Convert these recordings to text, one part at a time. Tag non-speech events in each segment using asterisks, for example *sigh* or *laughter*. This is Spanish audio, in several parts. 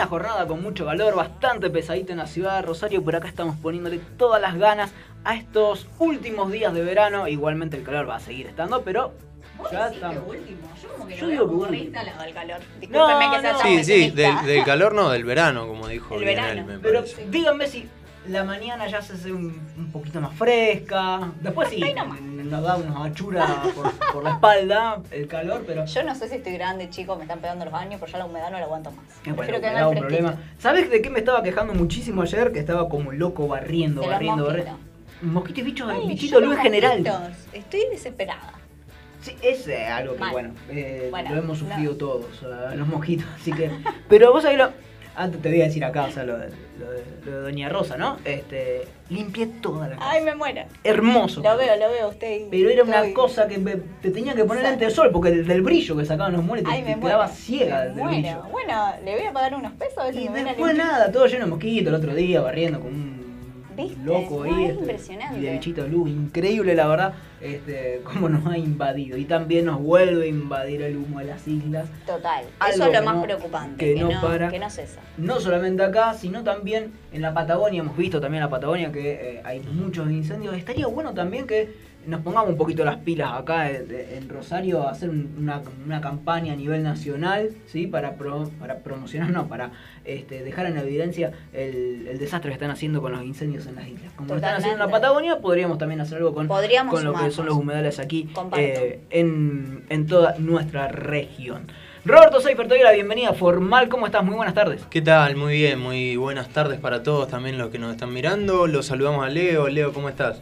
Una jornada con mucho calor, bastante pesadita en la ciudad de Rosario, por acá estamos poniéndole todas las ganas a estos últimos días de verano. Igualmente el calor va a seguir estando, pero ya estamos. Yo como que Yo lo digo veo que del calor. Que sea no. tan Sí, sí, pesimista. del, del calor no, del verano, como dijo El bien verano. él, me Pero parece. díganme si la mañana ya se hace un, un poquito más fresca. Después sí, Ahí nomás. Nos da una achura por, por la espalda, el calor, pero. Yo no sé si estoy grande, chicos, me están pegando los años, pero ya la humedad no la aguanto más. Bueno, Prefiero que me da un problema. ¿Sabes de qué me estaba quejando muchísimo ayer? Que estaba como loco barriendo, De barriendo, barriendo. Mosquitos y bichos, Ay, bichito yo luz en general. Estoy desesperada. Sí, es eh, algo que, bueno, eh, Bueno, lo hemos sufrido no. todos, eh, los mosquitos, así que... Pero vos ahí lo... Antes te voy a decir acá, o sea, lo de, lo de- lo de Doña Rosa, ¿no? Este, limpié toda la casa. Ay, me muero. Hermoso. Lo veo, lo veo a usted. Pero era una Estoy- cosa que me- te tenía que poner lente de sol, porque del, del brillo que sacaban los muebles te, Ay, te me quedaba ciega del brillo. Bueno, le voy a pagar unos pesos a ver si Y me viene a después limpiar. nada, todo lleno de mosquitos el otro día, barriendo con un ¿Viste? loco ahí. Es este, impresionante. Y de bichito de luz, increíble la verdad, este, cómo nos ha invadido. Y también nos vuelve a invadir el humo de las islas. Total. Algo Eso es lo más no- preocupante. que Que, no no, para. que no cesa. No solamente acá, sino también en la Patagonia. Hemos visto también en la Patagonia que eh, hay muchos incendios. Estaría bueno también que nos pongamos un poquito las pilas acá de- en Rosario a hacer un- una, una campaña a nivel nacional, ¿sí? Para, pro- para promocionar, no, para este, dejar en evidencia el, el desastre que están haciendo con los incendios en las islas. Como lo están haciendo en la. Patagonia, podríamos también hacer algo con, Podríamos con lo que son los humedales aquí eh, en, en toda nuestra región. Roberto Seifer, te doy la bienvenida formal. ¿Cómo estás? Muy buenas tardes. ¿Qué tal? Muy bien, muy buenas tardes para todos, también los que nos están mirando. Los saludamos a Leo. Leo, ¿cómo estás?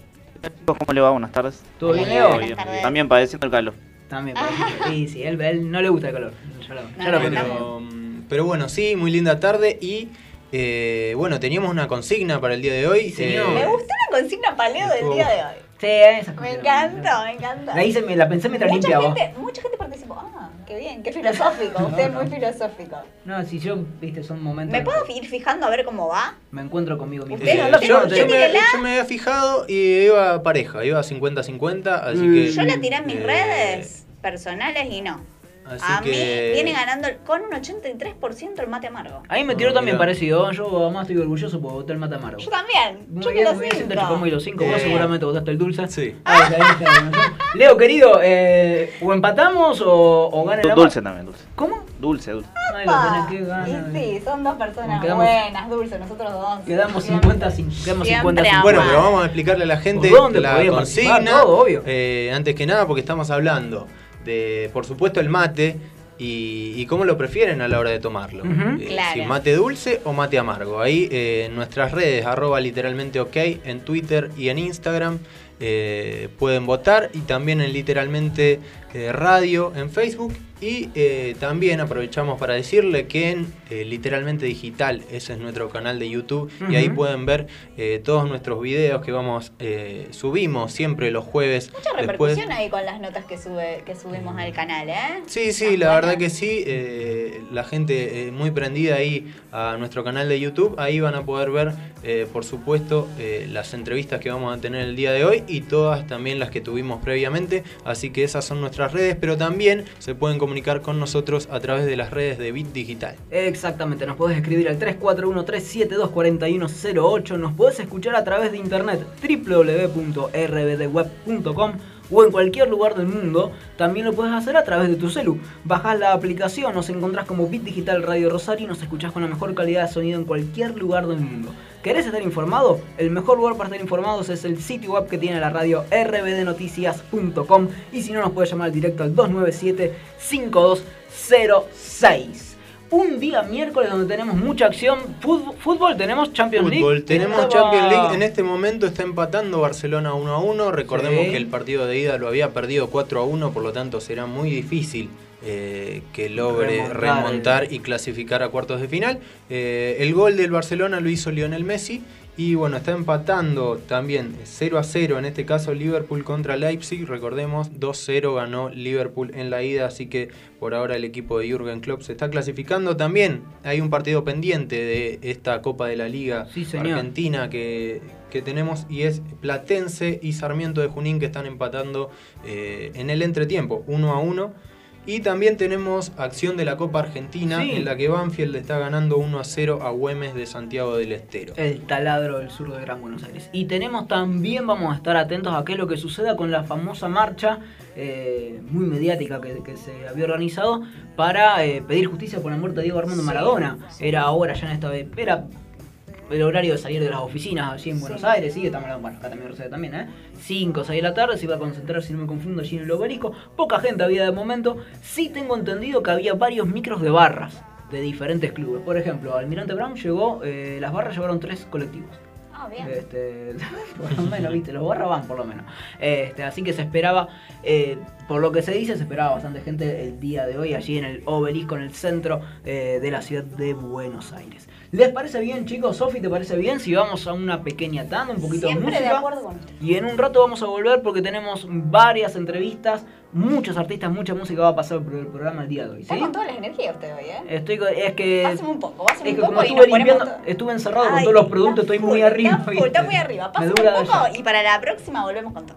¿Cómo le va? Buenas tardes. ¿Todo bien, Leo? También padeciendo el calor. También, parece. Sí, sí, él, él no le gusta el calor. Ya lo, ya No, lo no, conté. Pero, pero bueno, sí, muy linda tarde y eh, bueno, teníamos una consigna para el día de hoy. Sí. Eh, Me gustó la consigna paleo del día de hoy. Sí, esa Me cosa. encanta, me encanta. La hice, me la pensé mientras mucha limpiaba. gente, mucha gente participó. Ah, qué bien, qué filosófico. *laughs* Usted es muy filosófico. No, si yo, viste, son momentos. ¿Me puedo ir fijando a ver cómo va? Me encuentro conmigo mismo. Eh, no lo yo, tiene, yo usted me, tírela. yo me había fijado y iba pareja, iba 50-50, así Mm. que... Yo la tiré en mis eh, redes personales y no. Así a que... mí viene ganando con un 83% el mate amargo. A mí me tiró también parecido. Yo además estoy orgulloso porque voté el mate amargo. Yo también. Muy Yo bien, siempre cinco. chupamos y los cinco. Vos Eh. seguramente votaste el dulce. Sí. Ahí está, ahí está, ahí está. Leo, querido, eh, o empatamos o, o gana el Dulce también, dulce. ¿Cómo? Dulce, dulce. Ay, lo Pa. tenés que ganar. Y sí, son dos personas Quedamos- buenas, dulces, nosotros dos. Quedamos Siempre. 50 sin- quedamos Siempre 50 Bueno, pero vamos a explicarle a la gente ¿Por dónde la consigna. Todo, obvio. eh, antes que nada, porque estamos hablando de, por supuesto, el mate y, y cómo lo prefieren a la hora de tomarlo. Eh, Claro. Si mate dulce o mate amargo. Ahí eh, en nuestras redes, arroba literalmente ok, en Twitter y en Instagram. eh, pueden votar y también en literalmente eh, radio en Facebook y eh, también aprovechamos para decirle que en eh, literalmente digital ese es nuestro canal de YouTube y ahí pueden ver eh, todos nuestros videos que vamos eh, subimos siempre los jueves Mucha repercusión ahí con las notas que sube que subimos al canal, ¿eh? Sí, sí, la buenas. verdad que sí. eh, la gente eh, muy prendida ahí a nuestro canal de YouTube. Ahí van a poder ver, eh, por supuesto, eh, las entrevistas que vamos a tener el día de hoy y todas también las que tuvimos previamente. Así que esas son nuestras redes, pero también se pueden comunicar con nosotros a través de las redes de Bit Digital. Exactamente, nos podés escribir al 341-372-4108, nos podés escuchar a través de internet www.rbdweb.com o en cualquier lugar del mundo, también lo puedes hacer a través de tu celu. Bajás la aplicación, nos encontrás como Bit Digital Radio Rosario y nos escuchás con la mejor calidad de sonido en cualquier lugar del mundo. ¿Querés estar informado? El mejor lugar para estar informados es el sitio web que tiene la radio rbdnoticias.com y si no nos puedes llamar directo al 297-5206. Un día miércoles donde tenemos mucha acción. Fútbol, fútbol tenemos Champions Fútbol, League. tenemos Estaba- Champions League. En este momento está empatando Barcelona 1 a 1. Recordemos Sí. que el partido de ida lo había perdido 4 a 1, por lo tanto será muy difícil eh, que logre Remontar y clasificar a cuartos de final. Eh, el gol del Barcelona lo hizo Lionel Messi. Y bueno, está empatando también 0 a 0, en este caso Liverpool contra Leipzig. Recordemos, 2-0 ganó Liverpool en la ida, así que por ahora el equipo de Jürgen Klopp se está clasificando. También hay un partido pendiente de esta Copa de la Liga Sí. Argentina que, que tenemos y es Platense y Sarmiento de Junín que están empatando eh, en el entretiempo, 1 a 1. Y también tenemos acción de la Copa Argentina, Sí. en la que Banfield le está ganando 1 a 0 a Güemes de Santiago del Estero. El taladro del sur de Gran Buenos Aires. Y tenemos también, vamos a estar atentos a qué es lo que suceda con la famosa marcha eh, muy mediática que, que se había organizado para eh, pedir justicia por la muerte de Diego Armando Maradona. Era ahora ya en esta era el horario de salir de las oficinas allí en Buenos Aires, sí, estamos hablando, bueno, acá también Rosario también, ¿eh? 5 o 6 de la tarde, se iba a concentrar, si no me confundo, allí en el obelisco. Poca gente había de momento. Sí tengo entendido que había varios micros de barras de diferentes clubes. Por ejemplo, Almirante Brown llegó, eh, las barras llevaron tres colectivos. Ah, bien. Este, *laughs* por lo menos, viste, los barras van por lo menos. Este, así que se esperaba, eh, por lo que se dice, se esperaba bastante gente el día de hoy allí en el obelisco, en el centro eh, de la ciudad de Buenos Aires. ¿Les parece bien, chicos? Sofi, ¿te parece bien? Si vamos a una pequeña tanda, un poquito Siempre de de música. acuerdo con usted. Y en un rato vamos a volver porque tenemos varias entrevistas, muchos artistas, mucha música va a pasar por el programa el día de hoy. Está ¿sí? con todas las energías usted hoy, ¿eh? Estoy con- es que Pásame un poco, pásame es un que poco como y estuve limpiando, todo. estuve encerrado con Ay, todos los productos, está estoy muy arriba. Está, está muy arriba. Me Pásame un poco y para la próxima volvemos con todo.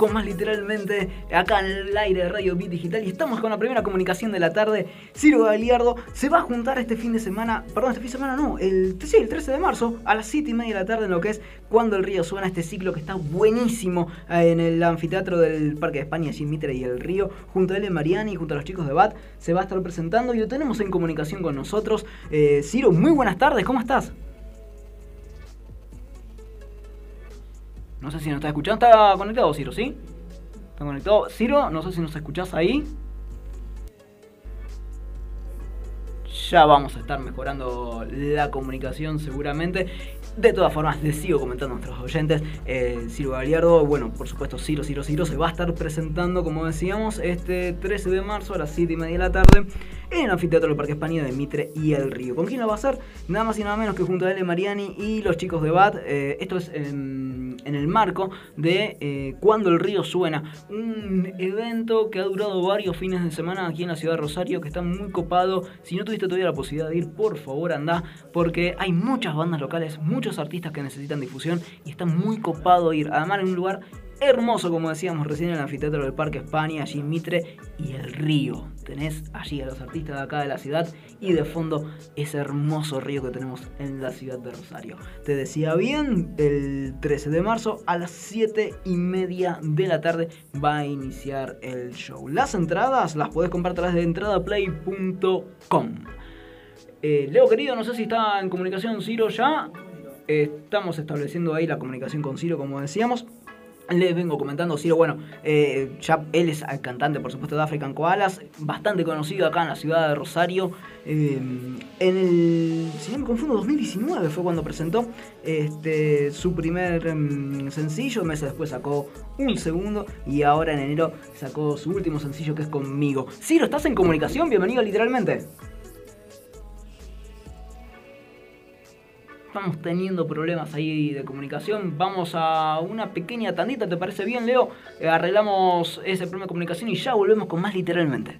Con más literalmente acá en el aire de Radio Bit Digital y estamos con la primera comunicación de la tarde. Ciro Galiardo se va a juntar este fin de semana, perdón, este fin de semana no, el, sí, el 13 de marzo a las 7 y media de la tarde en lo que es Cuando el Río Suena, este ciclo que está buenísimo eh, en el anfiteatro del Parque de España, Jim Mitre y el Río, junto a él Mariani y junto a los chicos de BAT, se va a estar presentando y lo tenemos en comunicación con nosotros. Eh, Ciro, muy buenas tardes, ¿cómo estás? No sé si nos está escuchando. ¿Está conectado, Ciro, sí? ¿Está conectado? Ciro, no sé si nos escuchás ahí. Ya vamos a estar mejorando la comunicación seguramente. De todas formas, les sigo comentando a nuestros oyentes. Eh, Ciro Galiardo, bueno, por supuesto, Ciro, Ciro, Ciro se va a estar presentando, como decíamos, este 13 de marzo a las 7 y media de la tarde en el anfiteatro del Parque España de Mitre y El Río. ¿Con quién lo va a hacer? Nada más y nada menos que junto a L. Mariani y los chicos de BAT. Eh, esto es en, el marco de eh, Cuando el Río Suena, un evento que ha durado varios fines de semana aquí en la ciudad de Rosario, que está muy copado. Si no tuviste todavía la posibilidad de ir, por favor anda, porque hay muchas bandas locales, muchos artistas que necesitan difusión y está muy copado ir. Además, en un lugar hermoso, como decíamos recién, en el anfiteatro del Parque España, allí Mitre y el río. Tenés allí a los artistas de acá de la ciudad y de fondo ese hermoso río que tenemos en la ciudad de Rosario. Te decía bien, el 13 de marzo a las 7 y media de la tarde va a iniciar el show. Las entradas las podés comprar a través de entradaplay.com. Eh, Leo querido, no sé si está en comunicación Ciro ya. Estamos estableciendo ahí la comunicación con Ciro, como decíamos. Les vengo comentando, Ciro, bueno, eh, ya él es el cantante, por supuesto, de African Koalas, bastante conocido acá en la ciudad de Rosario. Eh, en el, si no me confundo, 2019 fue cuando presentó este, su primer em, sencillo, meses después sacó un segundo y ahora en enero sacó su último sencillo que es Conmigo. Ciro, ¿estás en comunicación? Bienvenido literalmente. Estamos teniendo problemas ahí de comunicación. Vamos a una pequeña tandita, ¿te parece bien, Leo? Eh, arreglamos ese problema de comunicación y ya volvemos con más literalmente.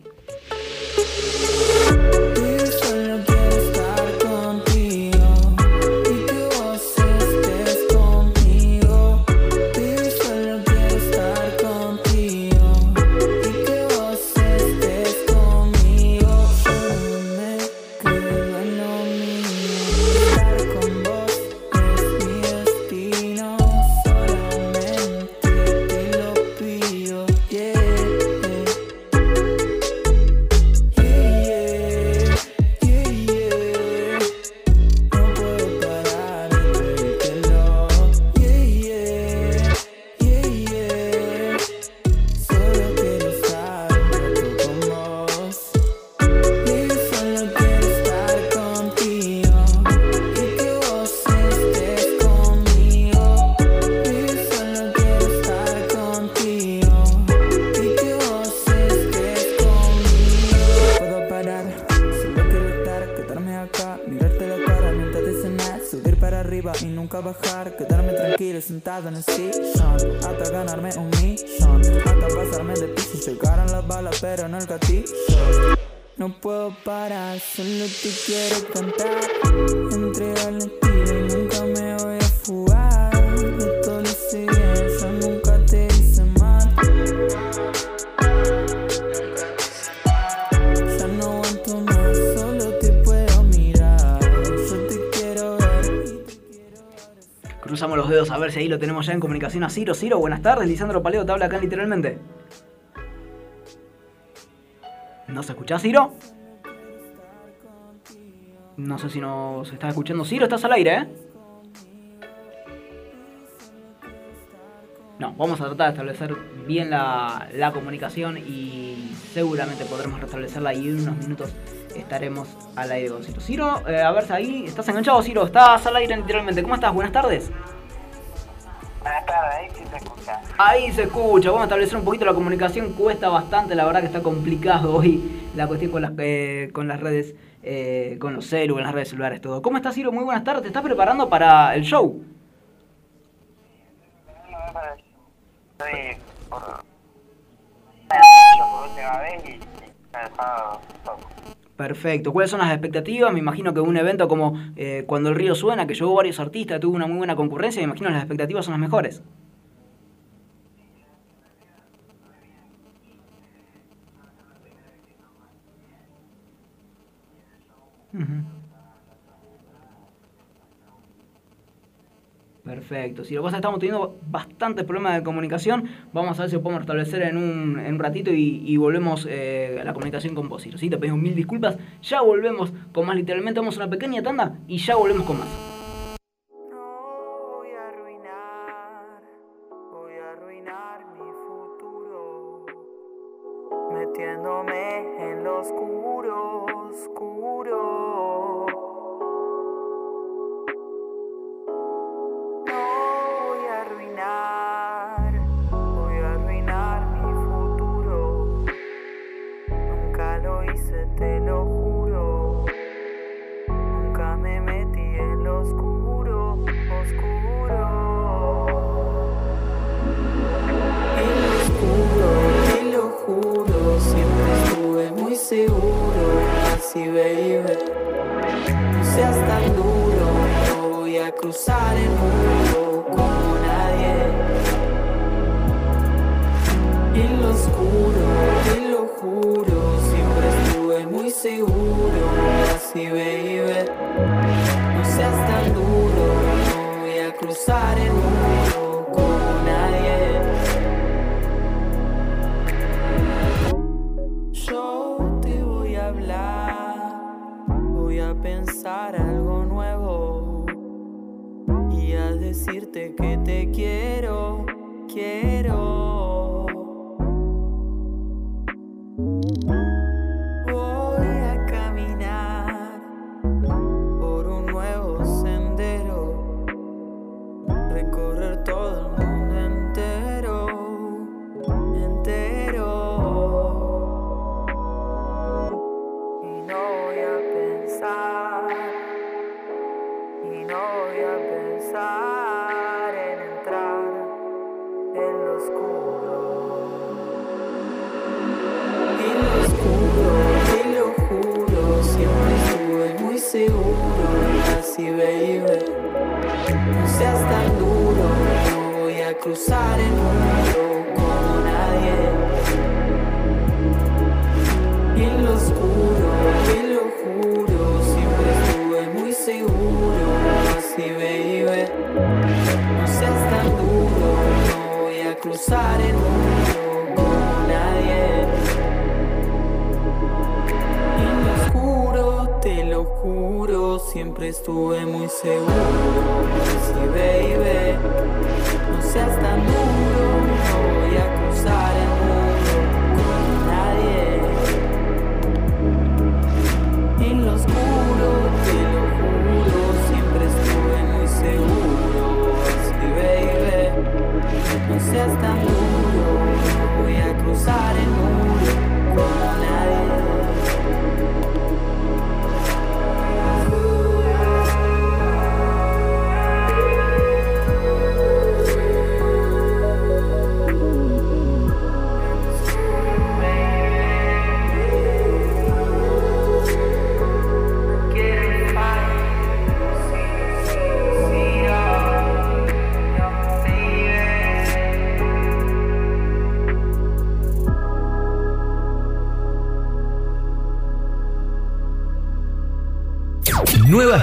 Arriba y nunca bajar, quedarme tranquilo sentado en el sillón, hasta ganarme un millón, hasta pasarme de piso llegaron las balas, pero no el gatillo. No puedo parar, solo te quiero cantar, entregarle el a ver si ahí lo tenemos ya en comunicación a Ciro. Ciro, buenas tardes. Lisandro Paleo te habla acá literalmente. ¿No se escucha, Ciro? No sé si nos está escuchando. Ciro, estás al aire, ¿eh? No, vamos a tratar de establecer bien la, la comunicación y seguramente podremos restablecerla y en unos minutos estaremos al aire con Ciro. Ciro, eh, a ver si ahí estás enganchado, Ciro. Estás al aire literalmente. ¿Cómo estás? Buenas tardes. Buenas tardes, ahí sí se escucha. Ahí se escucha, vamos a establecer un poquito la comunicación, cuesta bastante, la verdad que está complicado *laughs* hoy la cuestión con las, eh, con las redes, eh, con los celu, en las redes celulares, todo. ¿Cómo estás, Ciro? Muy buenas tardes, ¿te estás preparando para el show? Estoy por. por última vez y poco. Perfecto, ¿cuáles son las expectativas? Me imagino que un evento como eh, Cuando el río suena, que llevó varios artistas, tuvo una muy buena concurrencia, me imagino las expectativas son las mejores. Perfecto. Si lo que pasa estamos teniendo bastantes problemas de comunicación, vamos a ver si lo podemos restablecer en un, en un ratito y, volvemos eh, a la comunicación con vos. ¿sí? Te pedimos mil disculpas. Ya volvemos con más. Literalmente vamos a una pequeña tanda y ya volvemos con más. metiéndome en los cubos. Así, baby, no seas tan duro, voy a cruzar el muro como nadie. En lo oscuro, te lo estuve muy seguro.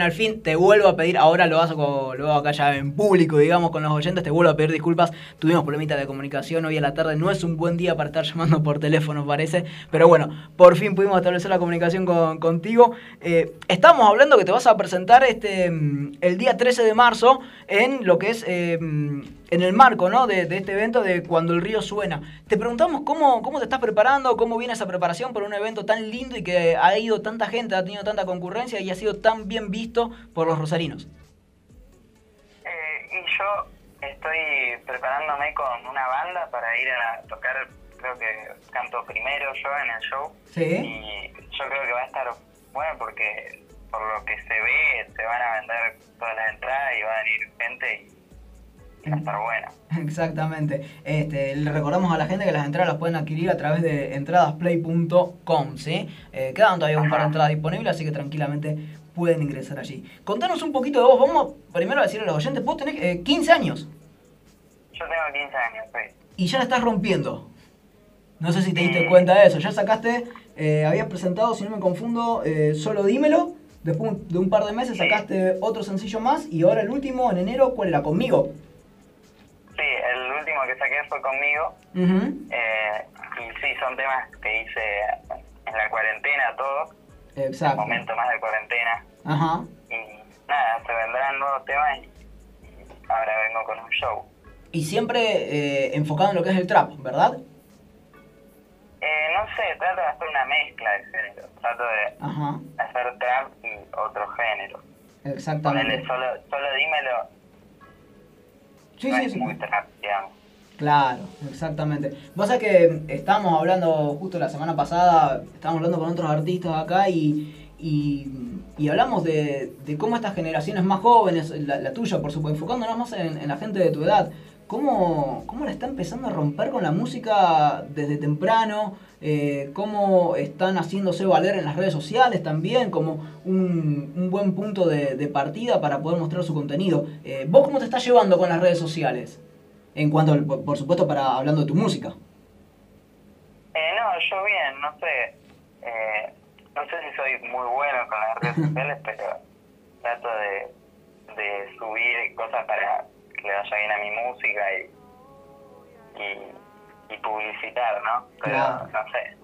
Al fin te vuelvo a pedir, ahora lo hago, lo hago acá ya en público, digamos, con los oyentes, te vuelvo a pedir disculpas. Tuvimos problemitas de comunicación hoy a la tarde, no es un buen día para estar *laughs* llamando por teléfono, parece, pero bueno, por fin pudimos establecer la comunicación con- contigo. Eh, estamos hablando que te vas a presentar este mm, el día 13 de marzo en lo que es eh, mm, en el marco ¿no? de, de este evento de Cuando el río suena. Te preguntamos cómo, cómo te estás preparando, cómo viene esa preparación para un evento tan lindo y que ha ido tanta gente, ha tenido tanta concurrencia y ha sido tan bien visto por los rosarinos. Eh, y yo estoy preparándome con una banda para ir a tocar, creo que canto primero yo en el show. Sí. Y yo creo que va a estar bueno porque por lo que se ve se van a vender todas las entradas y va a venir gente y va a estar bueno. Exactamente. Este, le recordamos a la gente que las entradas las pueden adquirir a través de entradasplay.com, ¿sí? Eh, quedan todavía un par de entradas disponibles, así que tranquilamente pueden ingresar allí. Contanos un poquito de vos, vamos primero a decirle a los oyentes, vos tenés eh, 15 años Yo tengo 15 años, sí. y ya la estás rompiendo. No sé si te diste Sí. cuenta de eso, ya sacaste, eh, habías presentado, si no me confundo, eh, Solo Dímelo, después de un par de meses Sí. sacaste otro sencillo más y ahora el último, en enero, ¿cuál era? Conmigo. Sí, el último que saqué fue conmigo. Ujú, eh, y sí, son temas que hice en la cuarentena, todo. Exacto. Momento más de cuarentena. Ajá. Y nada, se vendrán nuevos temas y, y ahora vengo con un show. Y siempre eh, enfocado en lo que es el trap, ¿verdad? Eh, no sé, trato de hacer una mezcla de géneros. Trato de Ajá, hacer trap y otro género. exactamente. Ponele solo, solo dímelo, Sí, no sí, es sí. muy. Claro, exactamente. Vos sabés que estábamos hablando justo la semana pasada, estábamos hablando con otros artistas acá y, y, y hablamos de, de cómo estas generaciones más jóvenes, la, la tuya por supuesto, enfocándonos más en, en la gente de tu edad, cómo, cómo la está empezando a romper con la música desde temprano, eh, cómo están haciéndose valer en las redes sociales también como un, un buen punto de, de partida para poder mostrar su contenido. Eh, ¿Vos cómo te estás llevando con las redes sociales? En cuanto, al- por, por supuesto, para hablando de tu música. Eh, no, yo bien, no sé. Eh, no sé si soy muy bueno con las redes *laughs* sociales, pero trato de, de subir cosas para que le vaya bien a mi música y, y, y publicitar, ¿no? Pero Claro. no sé.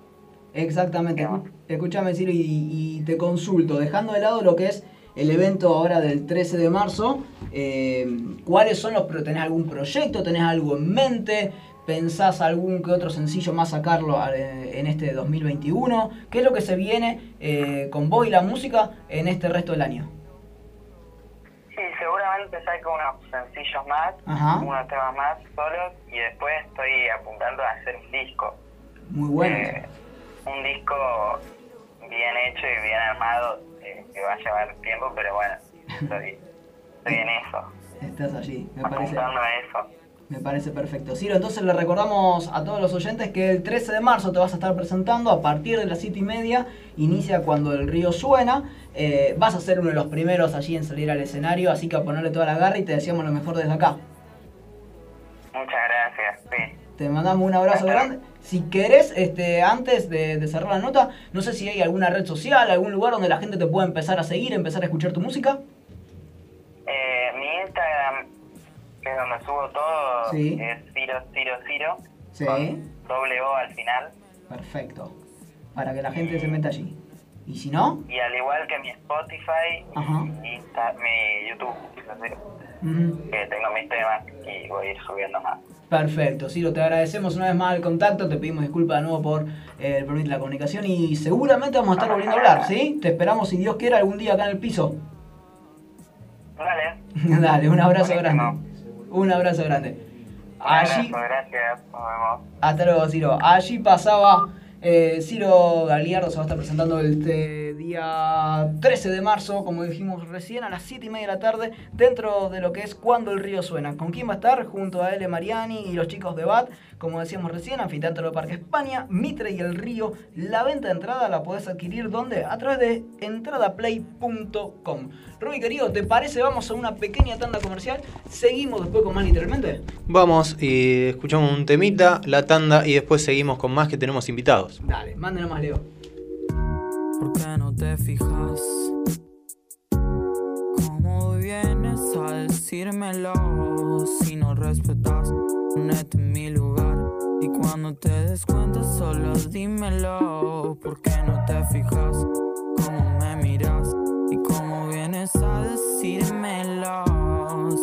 Exactamente. Escu- Escúchame, Ciro, y, y te consulto, dejando de lado lo que es el evento ahora del 13 de marzo, eh, ¿cuáles son los... pro- ¿Tenés algún proyecto? ¿Tenés algo en mente? ¿Pensás algún que otro sencillo más sacarlo eh, en este 2021? ¿Qué es lo que se viene eh, con vos y la música en este resto del año? Seguramente saco unos sencillos más, Ajá. unos temas más solos y después estoy apuntando a hacer un disco. Muy bueno. Eh, un disco bien hecho y bien armado eh, que va a llevar tiempo, pero bueno, estoy, estoy en eso, *laughs* Estás allí, me parece. apuntando a eso. Me parece perfecto. Ciro, entonces le recordamos a todos los oyentes que el 13 de marzo te vas a estar presentando a partir de las 7 y media. Inicia cuando el río suena. Eh, vas a ser uno de los primeros allí en salir al escenario, así que a ponerle toda la garra y te deseamos lo mejor desde acá. Muchas gracias, sí. Te mandamos un abrazo grande. Si querés, este, antes de, de cerrar la nota, no sé si hay alguna red social, algún lugar donde la gente te pueda empezar a seguir, empezar a escuchar tu música. Eh, mi Instagram, que es donde subo todo, Sí. es Ciro Ciro Ciro, Sí. con doble O al final. Perfecto. Para que la gente se meta allí. Y si no, Y al igual que mi Spotify Ajá. y mi, Insta- mi YouTube, que tengo mis temas y voy a ir subiendo más. Perfecto, Ciro, te agradecemos una vez más el contacto, te pedimos disculpas de nuevo por eh, el permitir la comunicación y seguramente vamos a estar volviendo a hablar, ¿sí? Te esperamos si Dios quiere algún día acá en el piso. Dale, *laughs* Dale, un abrazo Buenísimo. grande. Un abrazo grande. un Allí, abrazo, gracias, nos vemos. hasta luego, Ciro. Allí pasaba eh, Ciro Galiardo, se va a estar presentando este día 13 de marzo, como dijimos recién, a las 7 y media de la tarde, dentro de lo que es Cuando el Río Suena. ¿Con quién va a estar? Junto a L. Mariani y los chicos de BAT, como decíamos recién, Anfiteatro de Parque España, Mitre y el Río. La venta de entrada la podés adquirir ¿dónde? A través de entradaplay.com. Ruby querido, ¿te parece? Vamos a una pequeña tanda comercial. Seguimos después con más literalmente. Vamos y escuchamos un temita, la tanda y después seguimos con más que tenemos invitados. Dale, mándenos más, Leo. ¿Por qué no te fijas? ¿Cómo vienes a decírmelo? Si no respetas, ponete en mi lugar. Y cuando te des cuenta, solo dímelo. ¿Por qué no te fijas? ¿Cómo me miras? Y cómo vienes a decírmelo.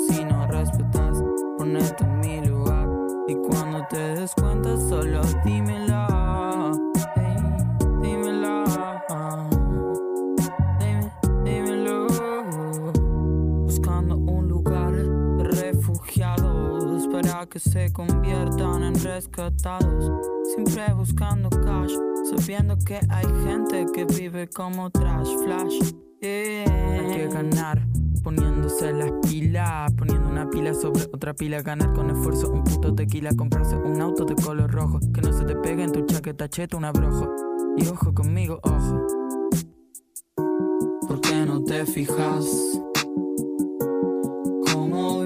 Si no respetas, ponete en mi lugar. Y cuando te des cuenta, solo dímelo. Que se conviertan en rescatados. Siempre buscando cash, sabiendo que hay gente que vive como trash flash. Yeah. Hay que ganar. Poniéndose las pilas, poniendo una pila sobre otra pila, ganar con esfuerzo un puto tequila, comprarse un auto de color rojo, que no se te pegue en tu chaqueta cheta un abrojo. Y ojo conmigo, ojo. ¿Por qué no te fijas?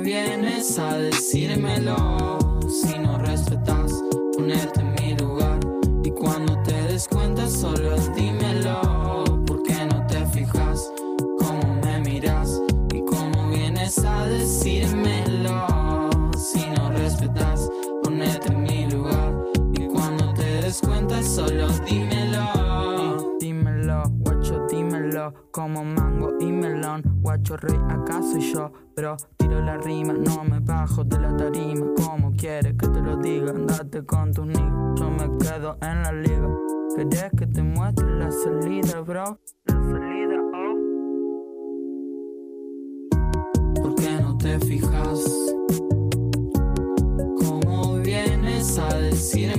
¿Cómo vienes a decírmelo? Si no respetas, ponerte en mi lugar. Y cuando te des cuenta, solo dímelo. ¿Por qué no te fijas? ¿Cómo me miras? ¿Y cómo vienes a decírmelo? Si no respetas, ponerte en mi lugar. Y cuando te des cuenta, solo dímelo. Dímelo, guacho, dímelo. Como mango y melón. Guacho rey, acá soy yo. Pero tiro la rima, no me bajo de la tarima. Como quieres que te lo diga? Andate con tus niggas. Yo me quedo en la liga. ¿Querés que te muestre la salida, bro? La salida, oh. ¿Por qué no te fijas? ¿Cómo vienes a decírmelo?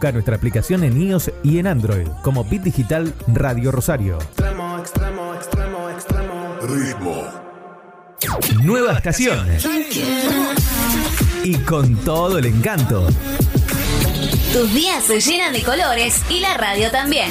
Busca nuestra aplicación en iOS y en Android como Bit Digital Radio Rosario. Extremo, extremo, extremo, extremo. Ritmo. Nueva estación. Y con todo el encanto. Tus días se llenan de colores y la radio también.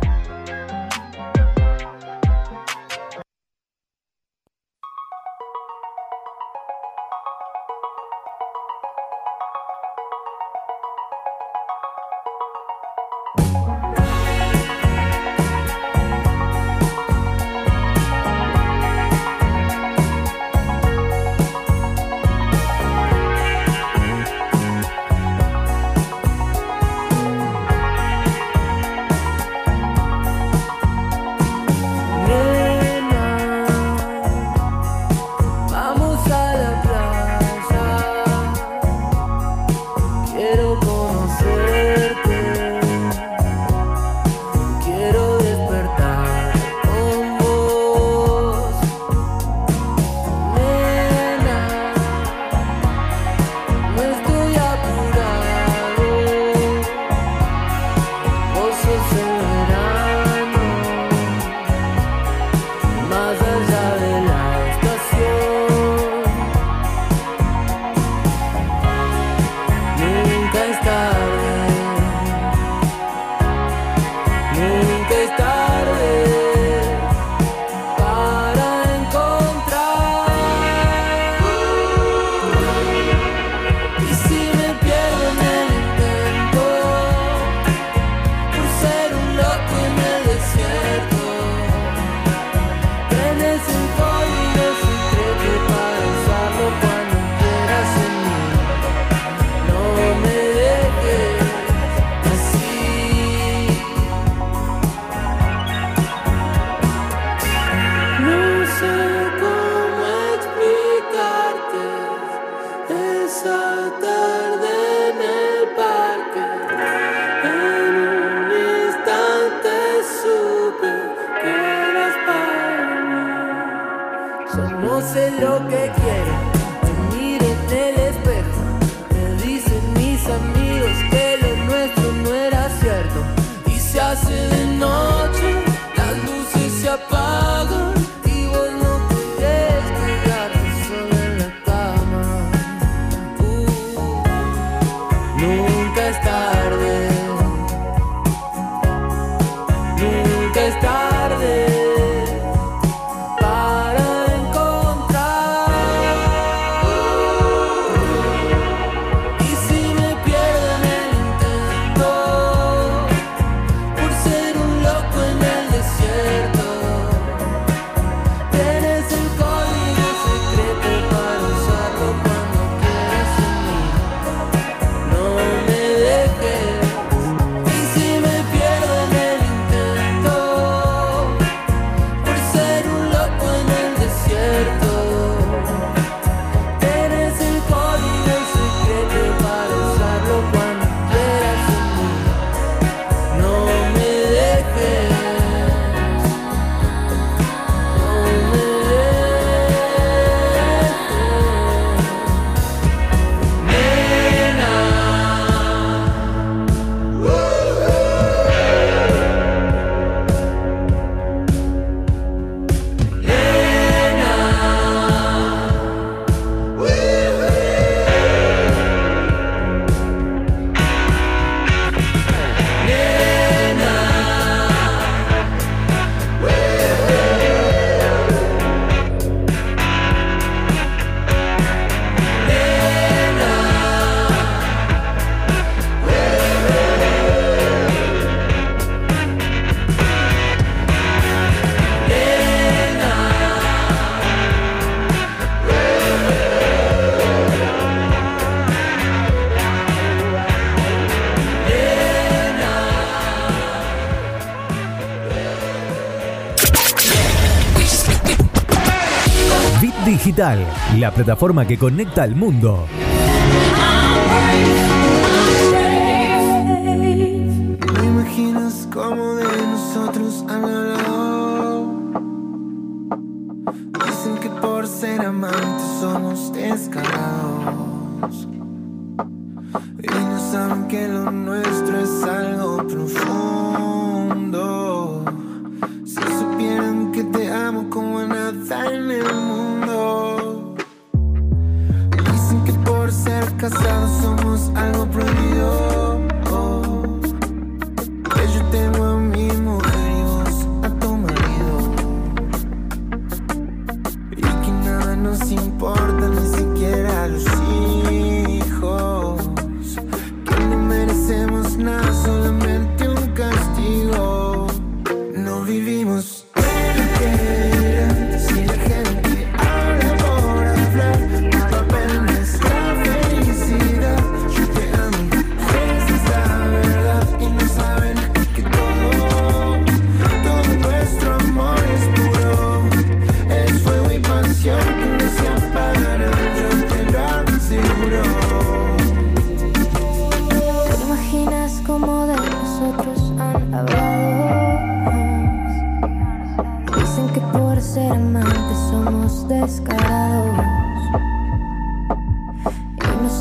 La plataforma que conecta al mundo.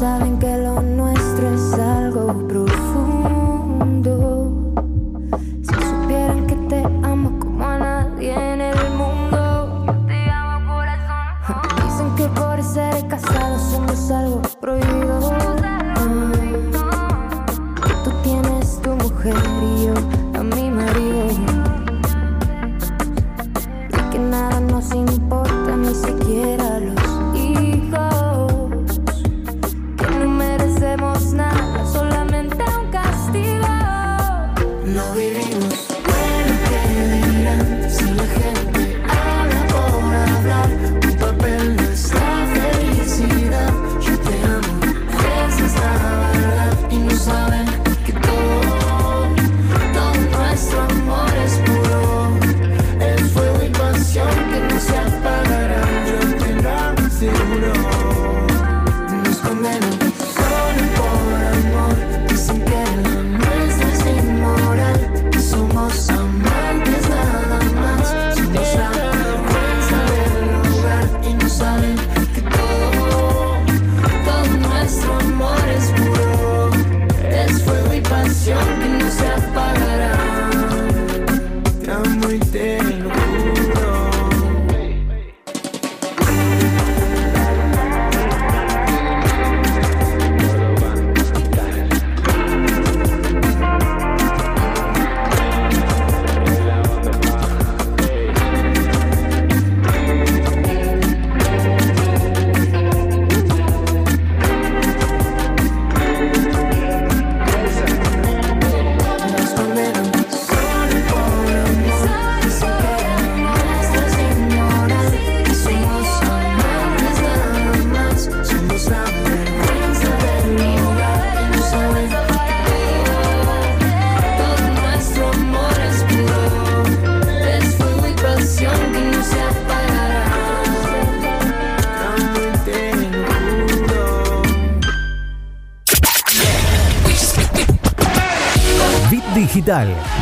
saben que lo nuestro es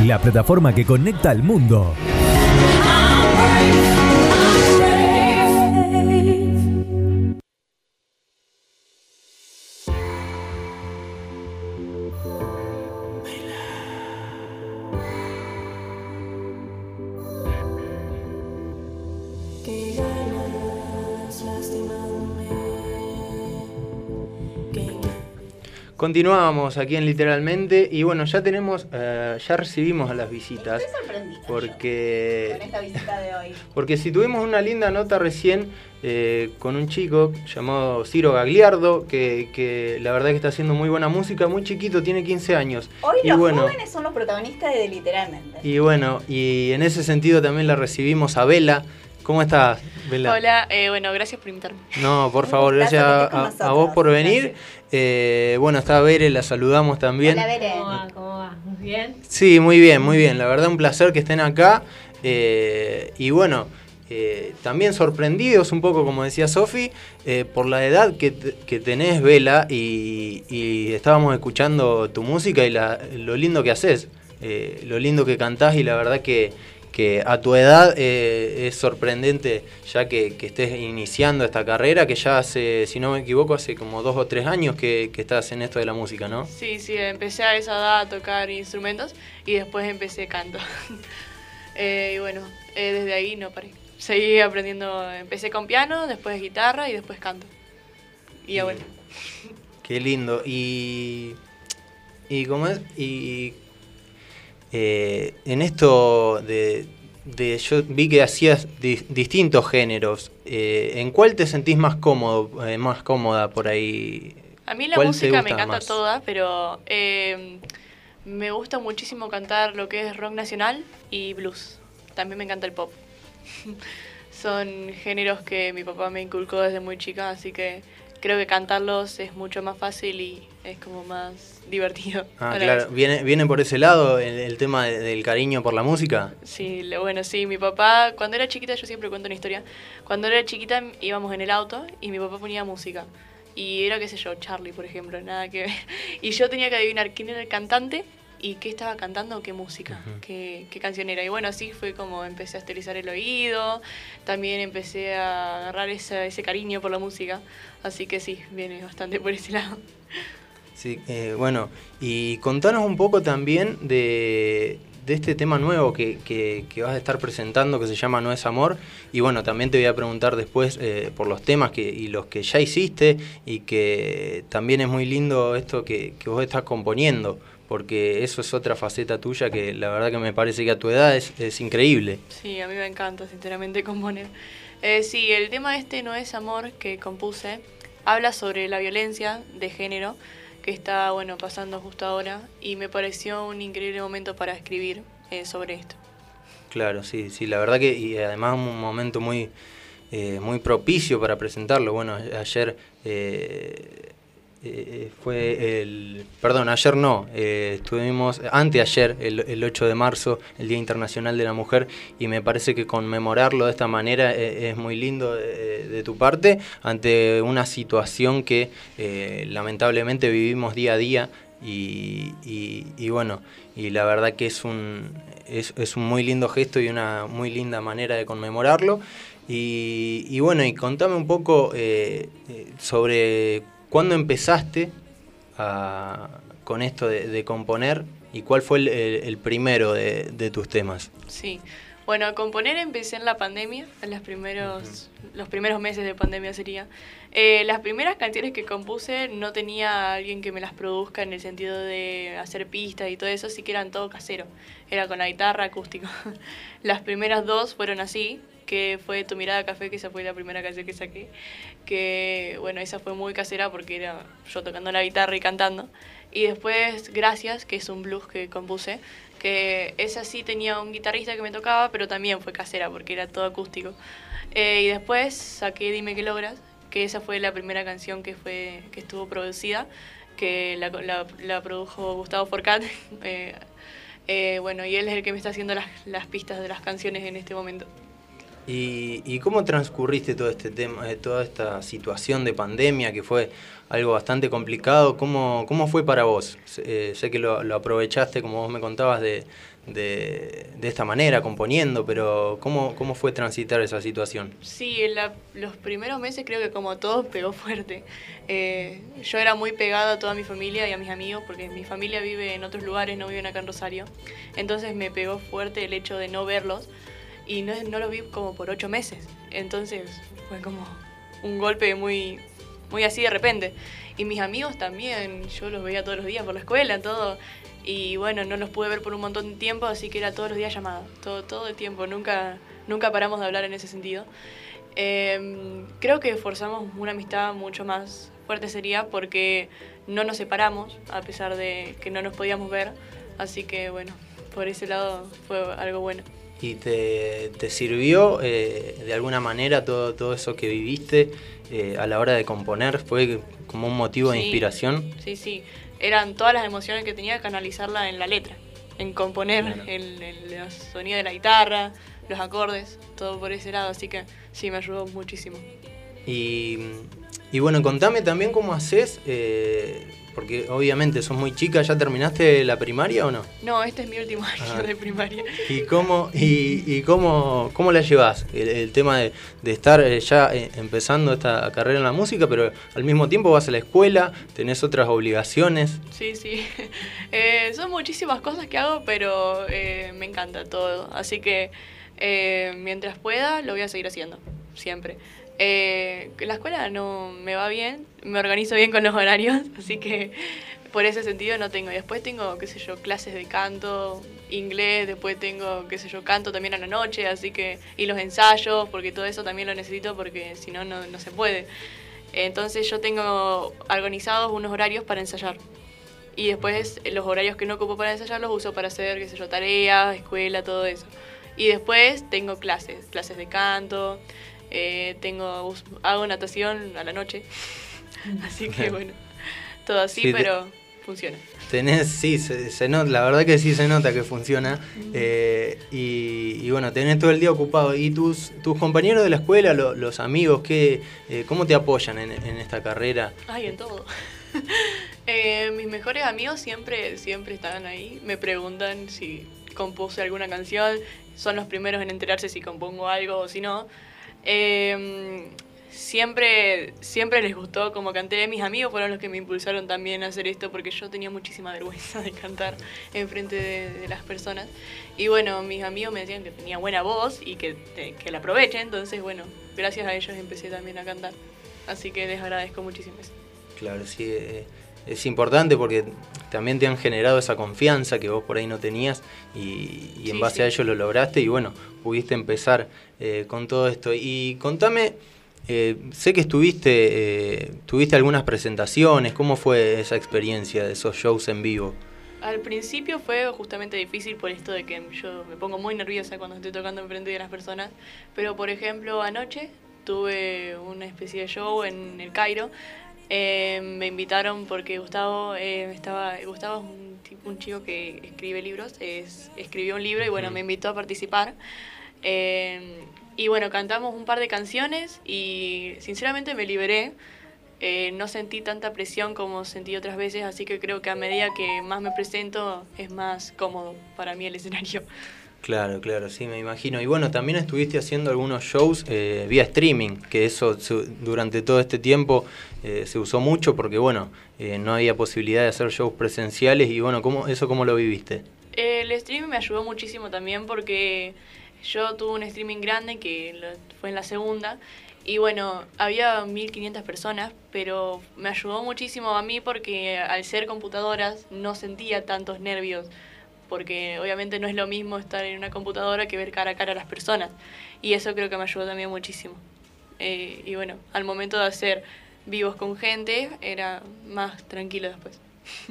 La plataforma que conecta al mundo. Continuamos aquí en Literalmente y bueno, ya tenemos, eh, ya recibimos a las visitas. Estoy sorprendida Porque con esta visita de hoy. *laughs* Porque si tuvimos una linda nota recién eh, con un chico llamado Ciro Gagliardo, que, que la verdad que está haciendo muy buena música, muy chiquito, tiene 15 años. Hoy y los bueno, jóvenes son los protagonistas de Literalmente. y bueno, y en ese sentido también la recibimos a Vela. ¿Cómo estás, Vela? Hola, eh, bueno, gracias por invitarme. No, por favor, gracias a vos por venir. Eh, bueno, está Bere, la saludamos también. Hola, Bere. ¿Cómo va? ¿Cómo va? Muy bien. Sí, muy bien, muy bien. La verdad, un placer que estén acá. Eh, y bueno, eh, también sorprendidos un poco, como decía Sofi, eh, por la edad que, que tenés, Vela, y, y estábamos escuchando tu música y la- lo lindo que haces, eh, lo lindo que cantás, y la verdad que, que a tu edad eh, es sorprendente ya que, que estés iniciando esta carrera, que ya hace, si no me equivoco, hace como dos o tres años que, que estás en esto de la música, ¿no? Sí, sí, empecé a esa edad a tocar instrumentos y después empecé canto. *laughs* Eh, y bueno, eh, desde ahí no paré. Seguí aprendiendo, empecé con piano, después guitarra y después canto. Y ahora. Qué lindo. Y. Y cómo es. Y. eh, en esto de, de- Yo vi que hacías di- distintos géneros. eh, ¿En cuál te sentís más cómodo, eh, más cómoda por ahí? A mí la ¿Cuál te música me encanta más? toda, pero eh, me gusta muchísimo cantar lo que es rock nacional y blues. También me encanta el pop. *laughs* Son géneros que mi papá me inculcó desde muy chica, así que creo que cantarlos es mucho más fácil y es como más divertido. Ah, claro. vez. ¿Viene, ¿Viene por ese lado el, el tema de- del cariño por la música? Sí, le- bueno, sí, mi papá, cuando era chiquita, yo siempre cuento una historia, cuando era chiquita íbamos en el auto y mi papá ponía música. Y era, qué sé yo, Charlie, por ejemplo, nada que ver. *laughs* Y yo tenía que adivinar quién era el cantante y qué estaba cantando qué música, qué, qué canción era. Y bueno, así fue como empecé a estilizar el oído, también empecé a agarrar esa- ese cariño por la música. Así que sí, viene bastante por ese lado. *laughs* Sí, eh, bueno, y contanos un poco también de, este tema nuevo que, que- que vas a estar presentando que se llama No es Amor. Y bueno, también te voy a preguntar después eh, por los temas que, y los que ya hiciste y que también es muy lindo esto que, vos estás componiendo, porque eso es otra faceta tuya que la verdad que me parece que a tu edad es, es increíble. Sí, a mí me encanta, sinceramente, *laughs* componer. Eh, sí, el tema este no es amor que compuse. Habla sobre la violencia de género que está, bueno, pasando justo ahora y me pareció un increíble momento para escribir eh, sobre esto. Claro, sí, sí, la verdad que y además un momento muy, eh, muy propicio para presentarlo. Bueno, ayer eh, eh, fue el, perdón, ayer no, eh, estuvimos, anteayer, el, el 8 de marzo, el Día Internacional de la Mujer, y me parece que conmemorarlo de esta manera eh, es muy lindo de, tu parte, ante una situación que eh, lamentablemente vivimos día a día y, bueno, y la verdad que es un, es, un muy lindo gesto y una muy linda manera de conmemorarlo. Y, bueno, y contame un poco eh, eh, sobre cuándo empezaste a- con esto de, de componer y cuál fue el, el- primero de, de tus temas. Sí. Bueno, a componer empecé en la pandemia, en los primeros, los primeros meses de pandemia sería. Eh, las primeras canciones que compuse no tenía alguien que me las produzca en el sentido de hacer pistas y todo eso, así que eran todo casero. Era con la guitarra acústico. *laughs* Las primeras dos fueron así, que fue Tu mirada café, que esa fue la primera canción que saqué. Que bueno, esa fue muy casera porque era yo tocando la guitarra y cantando. Y después Gracias, que es un blues que compuse, que esa sí tenía un guitarrista que me tocaba, pero también fue casera porque era todo acústico. Eh, y después saqué Dime que logras, que esa fue la primera canción que, fue, que estuvo producida, que la, la- la produjo Gustavo Forcat. *laughs* Eh, eh, bueno, y él es el que me está haciendo las, las pistas de las canciones en este momento. ¿Y, y cómo transcurriste todo este tema, eh, toda esta situación de pandemia que fue algo bastante complicado? ¿Cómo, cómo fue para vos? Eh, sé que lo, aprovechaste, como vos me contabas, de, de, de esta manera, componiendo, pero ¿cómo, ¿cómo fue transitar esa situación? Sí, en la- los primeros meses creo que como todos pegó fuerte. Eh, yo era muy pegada a toda mi familia y a mis amigos porque mi familia vive en otros lugares, no viven acá en Rosario. Entonces me pegó fuerte el hecho de no verlos y no, no los vi como por ocho meses. Entonces fue como un golpe muy, muy así de repente. Y mis amigos también, yo los veía todos los días por la escuela, todo. Y bueno, no los pude ver por un montón de tiempo, así que era todos los días llamada, todo, todo el tiempo, nunca, nunca paramos de hablar en ese sentido. Eh, creo que forzamos una amistad mucho más fuerte sería porque no nos separamos, a pesar de que no nos podíamos ver, así que bueno, por ese lado fue algo bueno. ¿Y te, te sirvió eh, de alguna manera todo, todo eso que viviste eh, a la hora de componer? ¿Fue como un motivo de inspiración? Sí, sí, eran todas las emociones que tenía que canalizarla en la letra, en componer el sonido de la guitarra, los acordes, todo por ese lado, así que sí, me ayudó muchísimo. Y, y bueno, contame también cómo haces, eh, porque obviamente sos muy chica, ¿ya terminaste la primaria o no? No, este es mi último *laughs* año Ah. de primaria. ¿Y cómo, y, y cómo, cómo la llevas? El, el tema de, de estar eh, ya eh, empezando esta carrera en la música, pero al mismo tiempo vas a la escuela, tenés otras obligaciones. Sí, sí. *laughs* Eh, son muchísimas cosas que hago, pero eh, me encanta todo. Así que eh, mientras pueda, lo voy a seguir haciendo, siempre. Eh, la escuela no me va bien, me organizo bien con los horarios, *laughs* así que por ese sentido no tengo. Después tengo, qué sé yo, clases de canto, inglés, después tengo, qué sé yo, canto también a la noche, así que, y los ensayos, porque todo eso también lo necesito porque si no, no no se puede. Entonces yo tengo organizados unos horarios para ensayar. Y después eh, los horarios que no ocupo para ensayar los uso para hacer, qué sé yo, tareas, escuela, todo eso. Y después tengo clases, clases de canto, eh, tengo, hago natación a la noche. *laughs* Así que bueno, todo así, Sí, te- pero funciona. Tenés, sí, se, se nota, la verdad que sí se nota que funciona. eh, y, y bueno, tenés todo el día ocupado. ¿Y tus, tus compañeros de la escuela, lo- los amigos, qué, eh, cómo te apoyan en, en esta carrera? Ay, en todo. *laughs* Eh, mis mejores amigos siempre, siempre están ahí. Me preguntan si compuse alguna canción. Son los primeros en enterarse si compongo algo o si no. Eh, siempre, siempre les gustó como canté. Mis amigos fueron los que me impulsaron también a hacer esto porque yo tenía muchísima vergüenza de cantar en frente de, las personas. Y bueno, mis amigos me decían que tenía buena voz y que, que la aproveche. Entonces, bueno, gracias a ellos empecé también a cantar. Así que les agradezco muchísimo eso. Claro, sí, eh, es importante porque también te han generado esa confianza que vos por ahí no tenías y, y en Sí, base sí. a ello lo lograste y bueno, pudiste empezar eh, con todo esto. Y contame, eh, sé que estuviste, eh, tuviste algunas presentaciones, ¿cómo fue esa experiencia de esos shows en vivo? Al principio fue justamente difícil por esto de que yo me pongo muy nerviosa cuando estoy tocando enfrente de las personas, pero por ejemplo anoche tuve una especie de show en el Cairo. Eh, me invitaron porque Gustavo eh, estaba Gustavo es un, un chico que escribe libros, es, escribió un libro y bueno, Mm. me invitó a participar. Eh, y bueno, cantamos un par de canciones y sinceramente me liberé. No sentí tanta presión como sentí otras veces, así que creo que a medida que más me presento es más cómodo para mí el escenario. Claro, claro, sí, me imagino. Y bueno, también estuviste haciendo algunos shows eh, vía streaming, que eso su- durante todo este tiempo eh, se usó mucho porque, bueno, eh, no había posibilidad de hacer shows presenciales y, bueno, ¿cómo, ¿eso cómo lo viviste? El streaming me ayudó muchísimo también porque yo tuve un streaming grande que lo- fue en la segunda y bueno, había 1500 personas, pero me ayudó muchísimo a mí porque al ser computadoras no sentía tantos nervios, porque obviamente no es lo mismo estar en una computadora que ver cara a cara a las personas y eso creo que me ayudó también muchísimo. Eh, y bueno, al momento de hacer vivos con gente era más tranquilo después.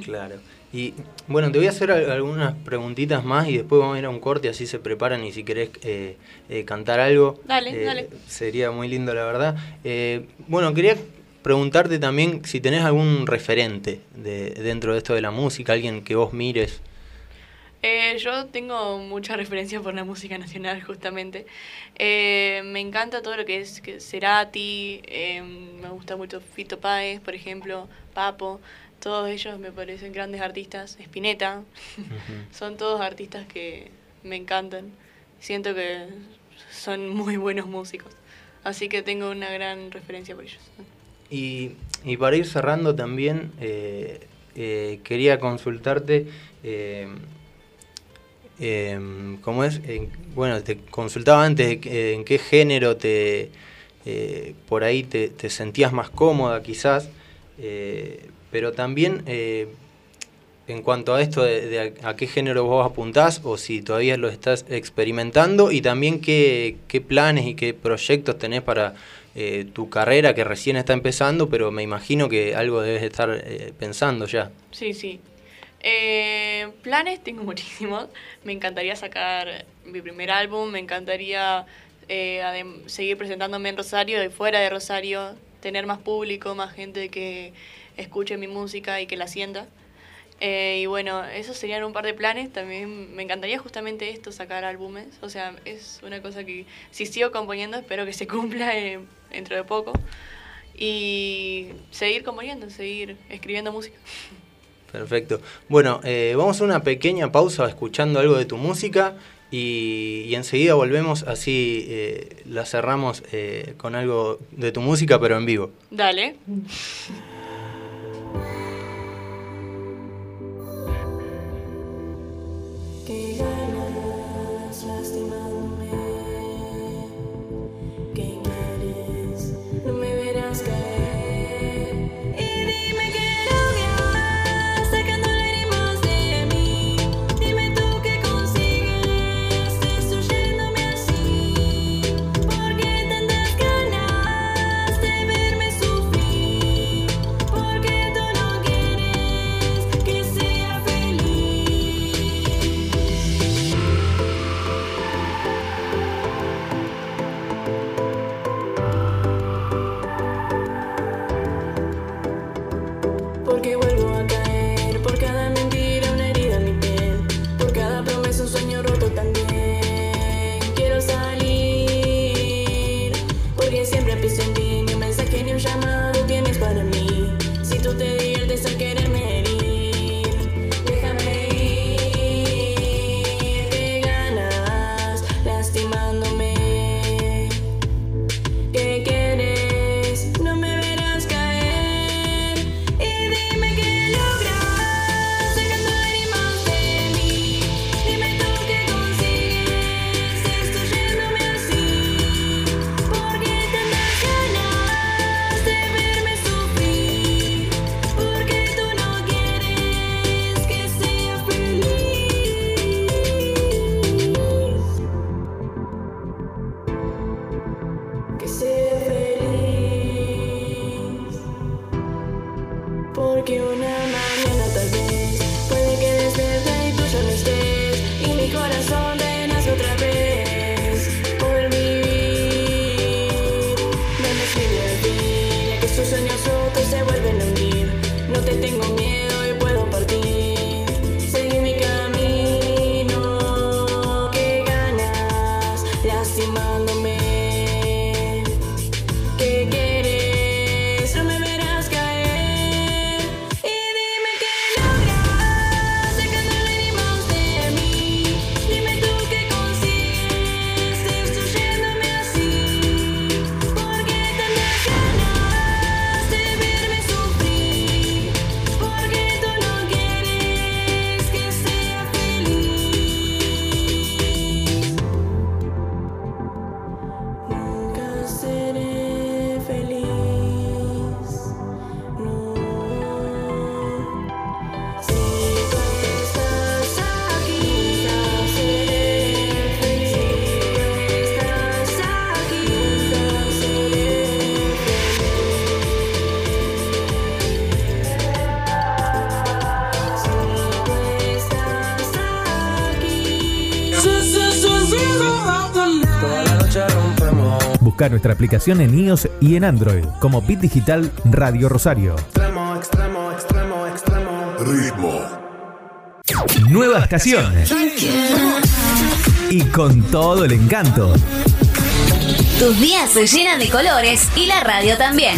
Claro. Y bueno, te voy a hacer al- algunas preguntitas más y después vamos a ir a un corte, así se preparan y si querés eh, eh, cantar algo. Dale, dale. Sería muy lindo, la verdad. Bueno, quería preguntarte también si tenés algún referente de, dentro de esto de la música, alguien que vos mires. Eh, yo tengo mucha referencia por la música nacional, justamente. Eh, me encanta todo lo que es que Cerati, eh, me gusta mucho Fito Páez, por ejemplo, Papo. Todos ellos me parecen grandes artistas. Spinetta, *laughs* son todos artistas que me encantan. Siento que son muy buenos músicos. Así que tengo una gran referencia por ellos. Y, y para ir cerrando también, eh, eh, quería consultarte, eh, ¿cómo es? En- bueno, te consultaba antes que- en qué género te eh, por ahí te, sentías más cómoda quizás, eh, pero también eh, en cuanto a esto de, a, qué género vos apuntás o si todavía lo estás experimentando y también qué, qué planes y qué proyectos tenés para eh, tu carrera que recién está empezando, pero me imagino que algo debes estar eh, pensando ya. Sí, sí. Eh, planes tengo *laughs* muchísimos. Me encantaría sacar mi primer álbum, me encantaría eh, seguir presentándome en Rosario y fuera de Rosario, tener más público, más gente que escuche mi música y que la sienta. Eh, y bueno, esos serían un par de planes. También me encantaría justamente esto, sacar álbumes. O sea, es una cosa que si sigo componiendo espero que se cumpla eh, dentro de poco. Y seguir componiendo, seguir escribiendo música. *laughs* Perfecto. Bueno, eh, vamos a una pequeña pausa escuchando algo de tu música y, y enseguida volvemos, así eh, la cerramos eh, con algo de tu música, pero en vivo. Dale. No me verás caer. Nuestra aplicación en iOS y en Android como Bit Digital Radio Rosario. Extremo, extremo, extremo, extremo. Ritmo. Nueva estación. Y con todo el encanto. Tus días se llenan de colores y la radio también.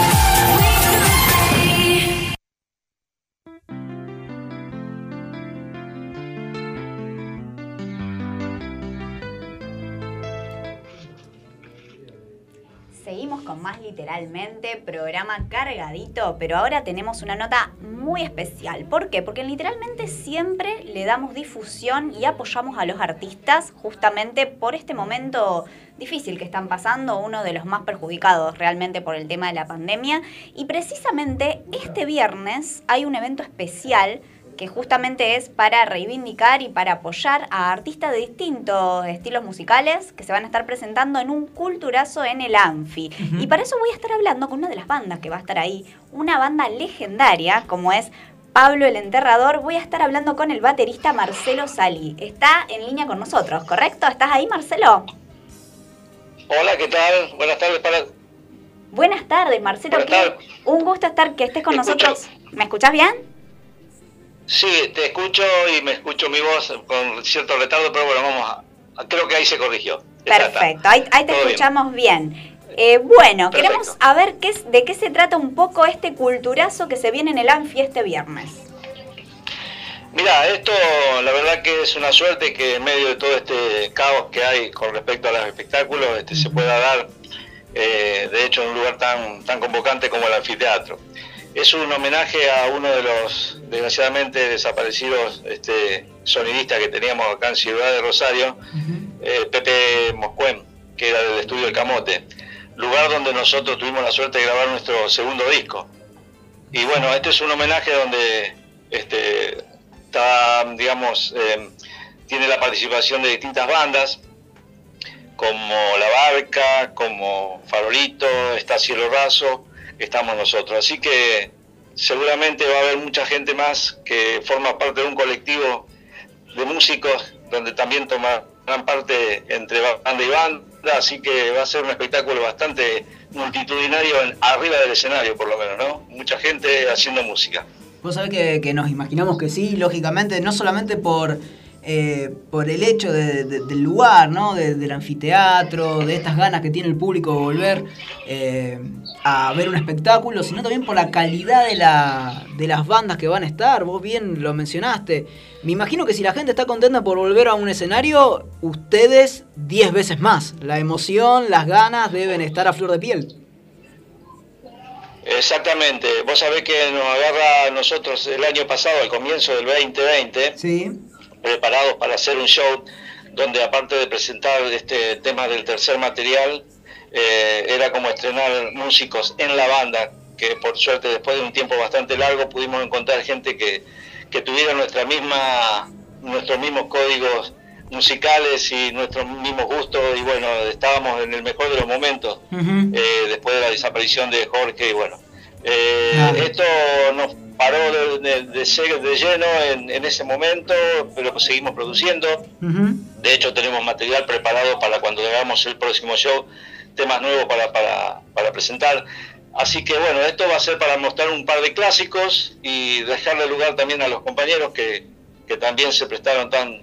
Más literalmente, programa cargadito, pero ahora tenemos una nota muy especial. ¿Por qué? Porque literalmente siempre le damos difusión y apoyamos a los artistas justamente por este momento difícil que están pasando, uno de los más perjudicados realmente por el tema de la pandemia. Y precisamente este viernes hay un evento especial que justamente es para reivindicar y para apoyar a artistas de distintos estilos musicales que se van a estar presentando en un culturazo en el Anfi. Y para eso voy a estar hablando con una de las bandas que va a estar ahí, una banda legendaria como es Pablo el Enterrador. Voy a estar hablando con el baterista Marcelo Sali. Está en línea con nosotros, ¿correcto? ¿Estás ahí, Marcelo? Hola, ¿qué tal? Buenas tardes para... Buenas tardes, Marcelo. Buenas qué- tardes. Un gusto estar que estés con nosotros. ¿Me escuchás bien? Sí, te escucho y me escucho mi voz con cierto retardo, pero bueno, vamos a... Creo que ahí se corrigió. Perfecto, ahí, ahí te Todo escuchamos bien. Eh, bueno, Perfecto. queremos saber qué de qué se trata un poco este culturazo que se viene en el Anfi este viernes. Mira, esto la verdad que es una suerte que en medio de todo este caos que hay con respecto a los espectáculos este, se pueda dar, eh, de hecho, en un lugar tan, tan convocante como el anfiteatro. Es un homenaje a uno de los desgraciadamente desaparecidos este, sonidistas que teníamos acá en Ciudad de Rosario, eh, Pepe Moscuen, que era del estudio El Camote, lugar donde nosotros tuvimos la suerte de grabar nuestro segundo disco. Y bueno, este es un homenaje donde este, está, digamos, eh, tiene la participación de distintas bandas, como La Barca, como Farolito, está Cielo Raso, estamos nosotros. Así que seguramente va a haber mucha gente más que forma parte de un colectivo de músicos donde también tomarán parte entre banda y banda, así que va a ser un espectáculo bastante multitudinario arriba del escenario por lo menos, ¿no? Mucha gente haciendo música. Vos sabés que, que nos imaginamos que sí, lógicamente, no solamente por, eh, por el hecho de- de- del lugar, ¿no? De- del anfiteatro, de estas ganas que tiene el público de volver eh, a ver un espectáculo, sino también por la calidad de, la, de las bandas que van a estar. Vos bien lo mencionaste. Me imagino que si la gente está contenta por volver a un escenario, ustedes 10 veces más. La emoción, las ganas deben estar a flor de piel. Exactamente, vos sabés que nos agarra a nosotros el año pasado, al comienzo del 2020, Sí. preparados para hacer un show donde aparte de presentar este tema del tercer material, eh, era como estrenar músicos en la banda, que por suerte después de un tiempo bastante largo pudimos encontrar gente que, que tuviera nuestra misma, nuestros mismos códigos musicales y nuestros mismos gustos y bueno, estábamos en el mejor de los momentos eh, después de la desaparición de Jorge y bueno, eh, esto nos paró de, de- de ser de lleno en, en ese momento, pero seguimos produciendo. De hecho, tenemos material preparado para cuando hagamos el próximo show, temas nuevos para, para, para presentar. Así que bueno, esto va a ser para mostrar un par de clásicos y dejarle lugar también a los compañeros que, que también se prestaron tan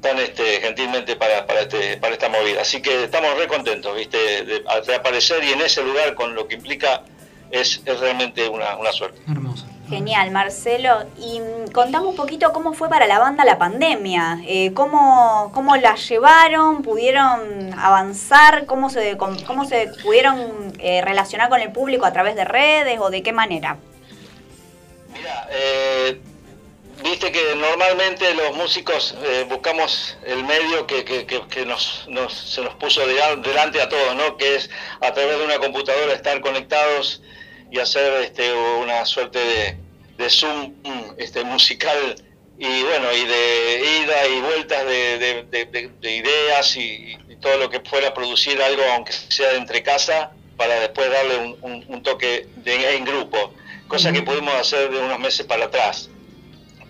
tan este, gentilmente para, para, este, para esta movida. Así que estamos re contentos, ¿viste? De, de aparecer y en ese lugar con lo que implica es, es realmente una, una suerte. Genial, Marcelo. Y mm, contame un poquito cómo fue para la banda la pandemia. Eh, cómo, ¿Cómo la llevaron? ¿Pudieron avanzar? ¿Cómo se, cómo, se pudieron eh, relacionar con el público a través de redes o de qué manera? Eh, Viste que normalmente los músicos eh, buscamos el medio que, que- que- que nos, nos- se nos puso de- delante a todos, ¿no? Que es a través de una computadora estar conectados y hacer este, una suerte de, de Zoom este, musical y bueno, y de ida y vueltas de, de- de- de- de ideas y, y todo lo que fuera producir algo, aunque sea de entre casa, para después darle un, un- un toque de, en grupo, cosa que pudimos hacer de unos meses para atrás.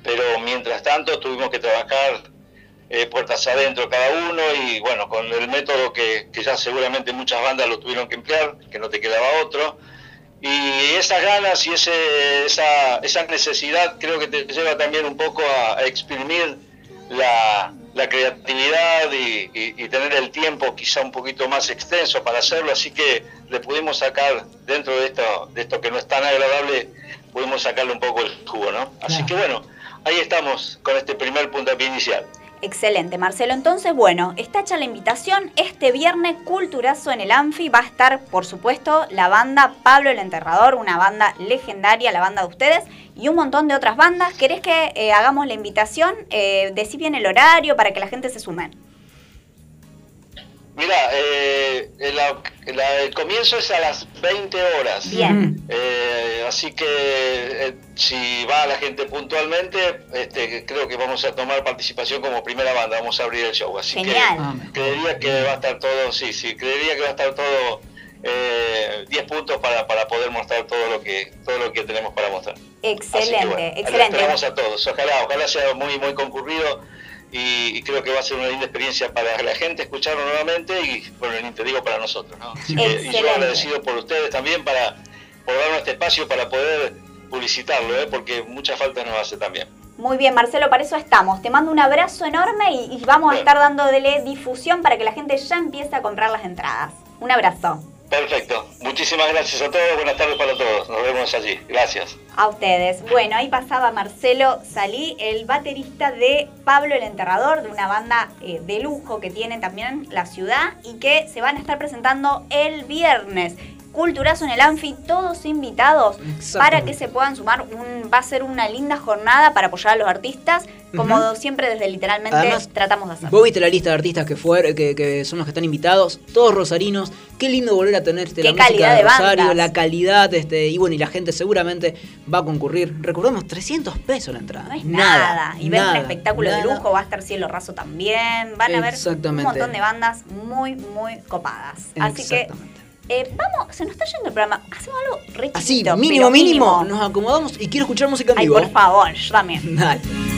Pero mientras tanto tuvimos que trabajar eh, puertas adentro cada uno y bueno, con el método que, que ya seguramente muchas bandas lo tuvieron que emplear, que no te quedaba otro. Y esas ganas y ese, esa, esa necesidad creo que te lleva también un poco a, a exprimir la, la creatividad y, y- y tener el tiempo quizá un poquito más extenso para hacerlo, así que le pudimos sacar dentro de esto, de esto que no es tan agradable, pudimos sacarle un poco el jugo, ¿no? Así que bueno, ahí estamos con este primer puntapié inicial. Excelente, Marcelo. Entonces, bueno, está hecha la invitación. Este viernes, Culturazo en el Anfi. Va a estar, por supuesto, la banda Pablo el Enterrador, una banda legendaria, la banda de ustedes, y un montón de otras bandas. ¿Querés que eh, hagamos la invitación? Eh, decí bien el horario para que la gente se sume. Mira, eh, la- la- el comienzo es a las 20 horas. Bien. Eh, así que eh, si va la gente puntualmente, este, creo que vamos a tomar participación como primera banda, vamos a abrir el show. Así Genial. que creería que va a estar todo, sí, sí, creería que va a estar todo eh, 10 puntos para, para poder mostrar todo lo que todo lo que tenemos para mostrar. Así que, Excelente, bueno, lo excelente. esperamos a todos. Ojalá, ojalá sea muy muy concurrido y, creo que va a ser una linda experiencia para la gente escucharlo nuevamente y bueno, ni te digo para nosotros, ¿no? Así que, y yo agradecido por ustedes también para por darnos este espacio para poder publicitarlo, ¿eh? porque mucha falta nos hace también. Muy bien, Marcelo, para eso estamos. Te mando un abrazo enorme y, y vamos a estar dándole difusión para que la gente ya empiece a comprar las entradas. Un abrazo. Perfecto. Muchísimas gracias a todos. Buenas tardes para todos. Nos vemos allí. Gracias. A ustedes. Bueno, ahí pasaba Marcelo Salí, el baterista de Pablo el Enterrador, de una banda eh, de lujo que tiene también la ciudad y que se van a estar presentando el viernes. Culturazo en el Anfi, todos invitados para que se puedan sumar. Un, va a ser una linda jornada para apoyar a los artistas, como siempre desde literalmente Además, tratamos de hacer. Vos viste la lista de artistas que, fueron, que, que son los que están invitados, todos rosarinos. Qué lindo volver a tener este, Qué la calidad de de Rosario, bandas. la calidad, este, y bueno, y la gente seguramente va a concurrir. Recordemos, 300 pesos la entrada. No es nada. Y ven un nada, espectáculo de lujo, va a estar Cielo Raso también. Van a ver un montón de bandas muy, muy copadas. Así que, eh, vamos, se nos está yendo el programa. Hacemos algo re Así, mínimo, mínimo, nos acomodamos y quiero escuchar música en Ay, vivo. por favor, yo también. Dale.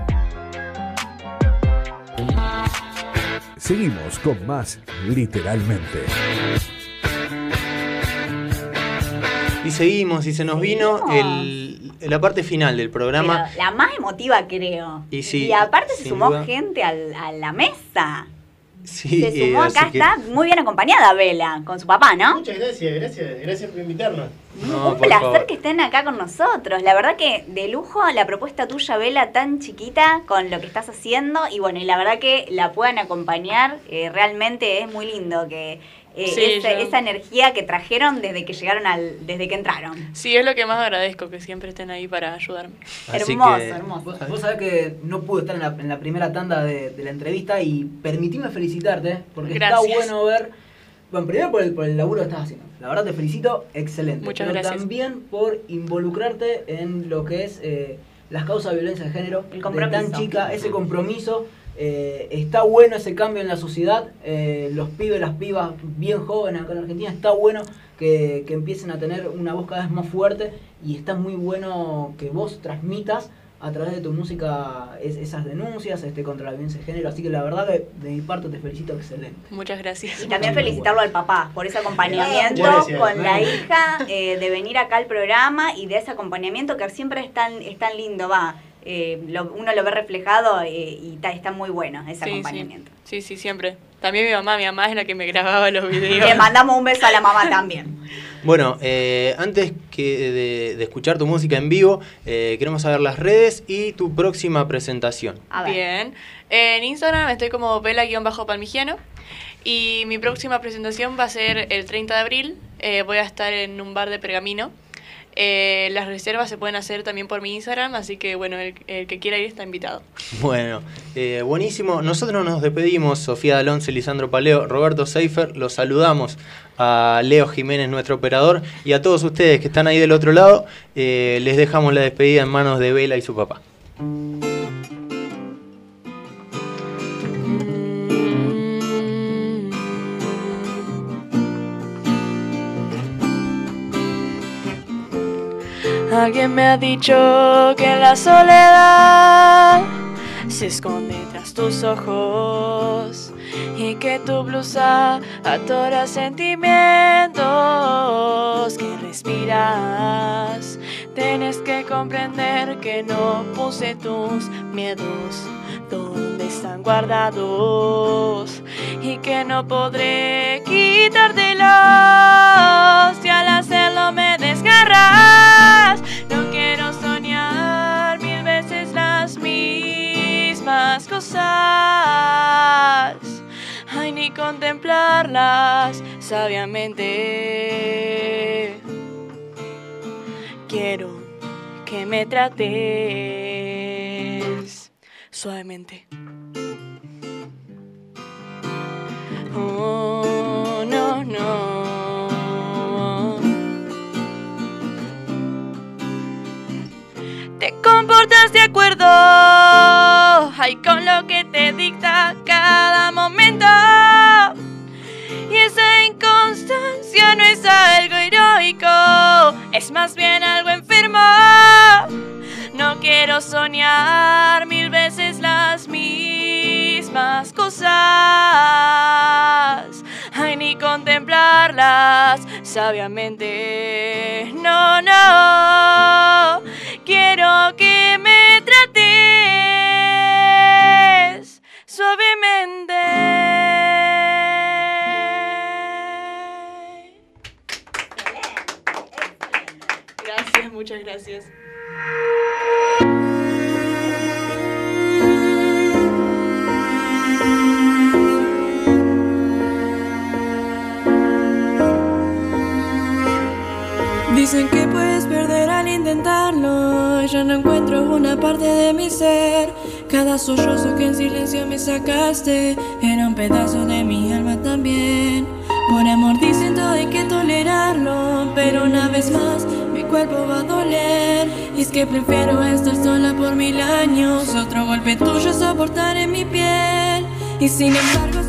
Seguimos con más literalmente. Y seguimos, y se nos vino el, la parte final del programa. Pero la más emotiva, creo. Y sí, y aparte se sumó duda. gente al- a la mesa. Sí, Se eh, sumó acá, que- está muy bien acompañada Vela, con su papá, ¿no? Muchas gracias, gracias, gracias por invitarnos. No, Un por placer favor. que estén acá con nosotros. La verdad que de lujo la propuesta tuya, Vela, tan chiquita con lo que estás haciendo. Y bueno, y la verdad que la puedan acompañar, eh, realmente es muy lindo que eh, Sí, esa, yo- esa energía que trajeron desde que llegaron al, desde que entraron. Sí, es lo que más agradezco, que siempre estén ahí para ayudarme. Así hermoso, que- hermoso. Vos, vos sabés que no pude estar en la, en la primera tanda de, de la entrevista y permitime felicitarte, porque Gracias. está bueno ver. Bueno, primero por el, por el laburo que estás haciendo. La verdad te felicito, excelente. Muchas pero gracias. también por involucrarte en lo que es eh, las causas de violencia de género. El de compromiso. tan chica, ese compromiso. Eh, está bueno ese cambio en la sociedad. eh, los pibes, las pibas bien jóvenes acá en Argentina, está bueno que, que empiecen a tener una voz cada vez más fuerte y está muy bueno que vos transmitas a través de tu música es- esas denuncias este, contra la violencia de género. Así que la verdad que de mi parte te felicito excelente. Muchas gracias. Y también felicitarlo al papá por ese acompañamiento Gracias. con la hija, eh, de venir acá al programa y de ese acompañamiento que siempre es tan, es tan lindo, va. Eh, lo- uno lo ve reflejado eh, y ta- está muy bueno ese Sí, acompañamiento. Sí, sí, siempre. También mi mamá, mi mamá es la que me grababa los videos. Le mandamos un beso a la mamá también. *laughs* Bueno, eh, antes que de, de escuchar tu música en vivo, eh, queremos saber las redes y tu próxima presentación. Bien. En Instagram estoy como vela-palmigiano. Y mi próxima presentación va a ser el 30 de abril. Eh, voy a estar en un bar de pergamino. Eh, las reservas se pueden hacer también por mi Instagram, así que bueno, el, que quiera ir está invitado. Bueno, eh, buenísimo. Nosotros nos despedimos, Sofía Alonso, Lisandro Paleo, Roberto Seifer. Los saludamos a Leo Jiménez, nuestro operador, y a todos ustedes que están ahí del otro lado. eh, les dejamos la despedida en manos de Vela y su papá. Alguien me ha dicho que la soledad se esconde tras tus ojos y que tu blusa atora sentimientos que respiras. Tienes que comprender que no puse tus miedos donde están guardados y que no podré quitártelos y al hacerlo me desgarras. No quiero soñar mil veces las mismas cosas, ay ni contemplarlas sabiamente. Quiero que me trates suavemente. Oh, no, no. Te comportas de acuerdo ay, con lo que te dicta cada momento. Ni contemplarlas sabiamente. No, no, quiero que me trates suavemente. Gracias, muchas gracias. Dicen que puedes perder al intentarlo. Yo no encuentro una parte de mi ser. Cada sollozo que en silencio me sacaste era un pedazo de mi alma también. Por amor dicen todo hay que tolerarlo, pero una vez más mi cuerpo va a doler. Y es que prefiero estar sola por mil años. Otro golpe tuyo soportar en mi piel. Y sin embargo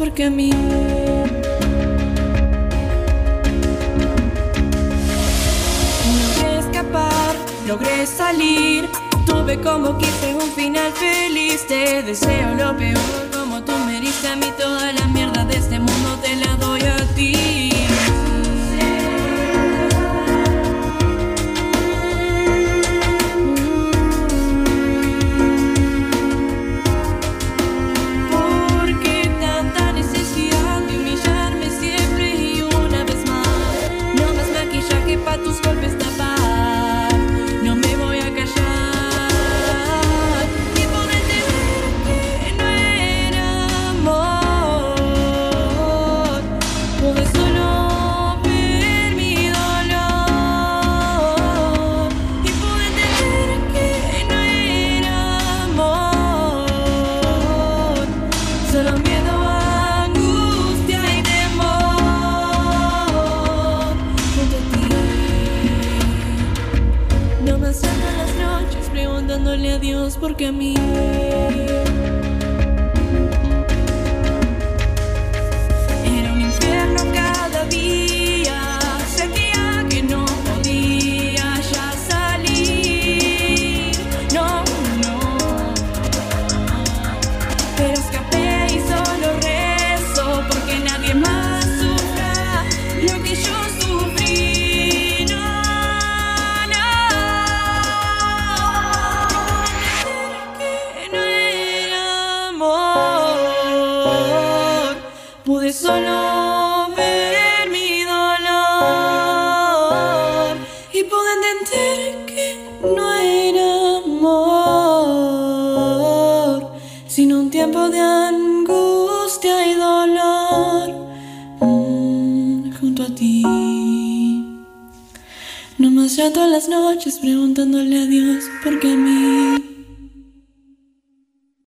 porque a mí. Logré escapar, logré salir. Tuve como quise un final feliz. Te deseo lo peor como tú me a mí. Toda la mierda de este mundo te la doy a ti. porque a mí todas las noches preguntándole a Dios por qué a mí.